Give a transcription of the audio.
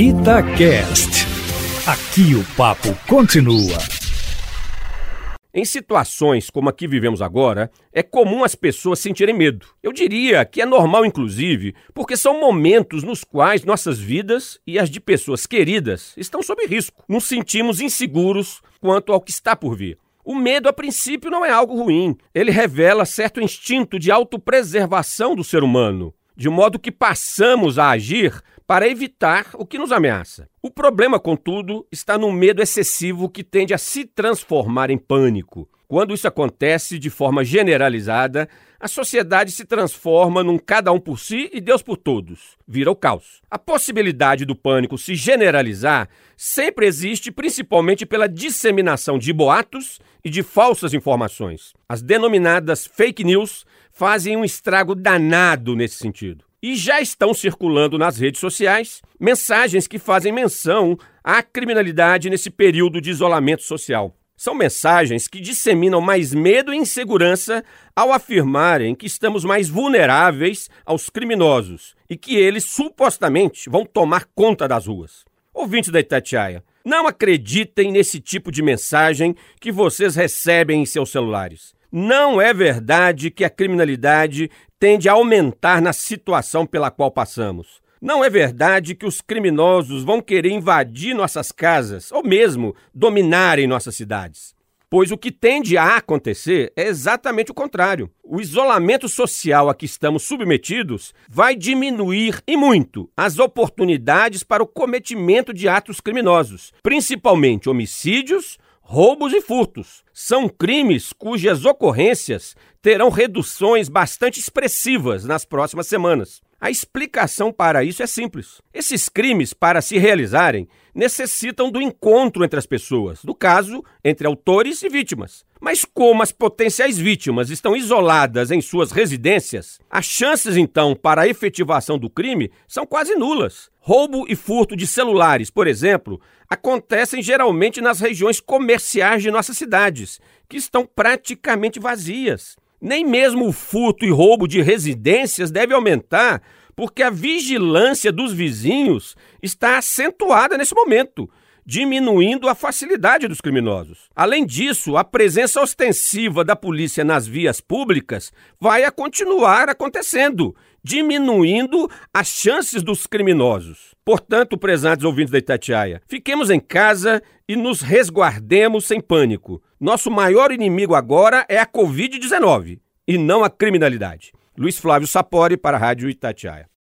Itacast. Aqui o papo continua. Em situações como a que vivemos agora, é comum as pessoas sentirem medo. Eu diria que é normal, inclusive, porque são momentos nos quais nossas vidas e as de pessoas queridas estão sob risco. Nos sentimos inseguros quanto ao que está por vir. O medo, a princípio, não é algo ruim. Ele revela certo instinto de autopreservação do ser humano, de modo que passamos a agir para evitar o que nos ameaça. O problema, contudo, está no medo excessivo que tende a se transformar em pânico. Quando isso acontece de forma generalizada, a sociedade se transforma num cada um por si e Deus por todos. Vira o caos. A possibilidade do pânico se generalizar sempre existe, principalmente pela disseminação de boatos e de falsas informações. As denominadas fake news fazem um estrago danado nesse sentido. E já estão circulando nas redes sociais mensagens que fazem menção à criminalidade nesse período de isolamento social. São mensagens que disseminam mais medo e insegurança ao afirmarem que estamos mais vulneráveis aos criminosos e que eles supostamente vão tomar conta das ruas. Ouvintes da Itatiaia, não acreditem nesse tipo de mensagem que vocês recebem em seus celulares. Não é verdade que a criminalidade tende a aumentar na situação pela qual passamos. Não é verdade que os criminosos vão querer invadir nossas casas ou mesmo dominarem nossas cidades. Pois o que tende a acontecer é exatamente o contrário. O isolamento social a que estamos submetidos vai diminuir e muito as oportunidades para o cometimento de atos criminosos, principalmente homicídios, Roubos e furtos são crimes cujas ocorrências terão reduções bastante expressivas nas próximas semanas. A explicação para isso é simples. Esses crimes, para se realizarem, necessitam do encontro entre as pessoas, no caso, entre autores e vítimas. Mas como as potenciais vítimas estão isoladas em suas residências, as chances então para a efetivação do crime são quase nulas. Roubo e furto de celulares, por exemplo, acontecem geralmente nas regiões comerciais de nossas cidades, que estão praticamente vazias. Nem mesmo o furto e roubo de residências deve aumentar, porque a vigilância dos vizinhos está acentuada nesse momento, diminuindo a facilidade dos criminosos. Além disso, a presença ostensiva da polícia nas vias públicas vai continuar acontecendo, diminuindo as chances dos criminosos. Portanto, prezados ouvintes da Itatiaia, fiquemos em casa e nos resguardemos sem pânico. Nosso maior inimigo agora é a Covid-19 e não a criminalidade. Luiz Flávio Sapori para a Rádio Itatiaia.